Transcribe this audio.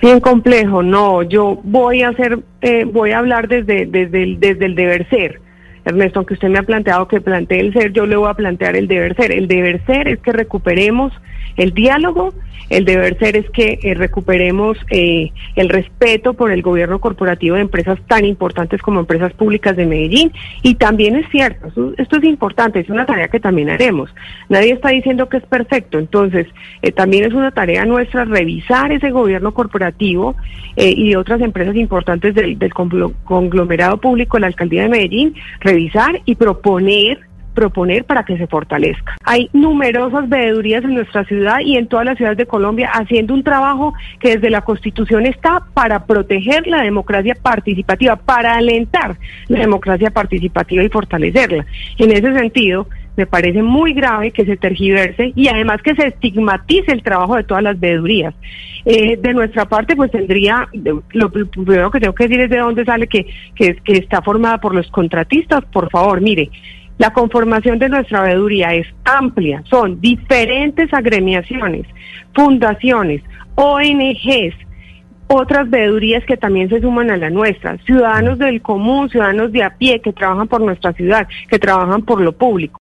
Bien complejo, no, yo voy a hacer, eh, voy a hablar desde, desde, el, desde el deber ser. Ernesto, aunque usted me ha planteado que plantee el ser, yo le voy a plantear el deber ser. El deber ser es que recuperemos el diálogo, el deber ser es que eh, recuperemos eh, el respeto por el gobierno corporativo de empresas tan importantes como empresas públicas de Medellín. Y también es cierto, esto, es importante, es una tarea que también haremos. Nadie está diciendo que es perfecto, entonces eh, también es una tarea nuestra revisar ese gobierno corporativo y otras empresas importantes del, del conglomerado público, la alcaldía de Medellín, y proponer proponer para que se fortalezca. Hay numerosas veedurías en nuestra ciudad y en todas las ciudades de Colombia haciendo un trabajo que desde la Constitución está para proteger la democracia participativa, para alentar la democracia participativa y fortalecerla. En ese sentido, me parece muy grave que se tergiverse y además que se estigmatice el trabajo de todas las veedurías. Eh, de nuestra parte, pues tendría, lo primero que tengo que decir es de dónde sale que, que, que está formada por los contratistas. Por favor, mire, la conformación de nuestra veeduría es amplia, son diferentes agremiaciones, fundaciones, ONGs, otras veedurías que también se suman a la nuestra, ciudadanos del común, ciudadanos de a pie que trabajan por nuestra ciudad, que trabajan por lo público.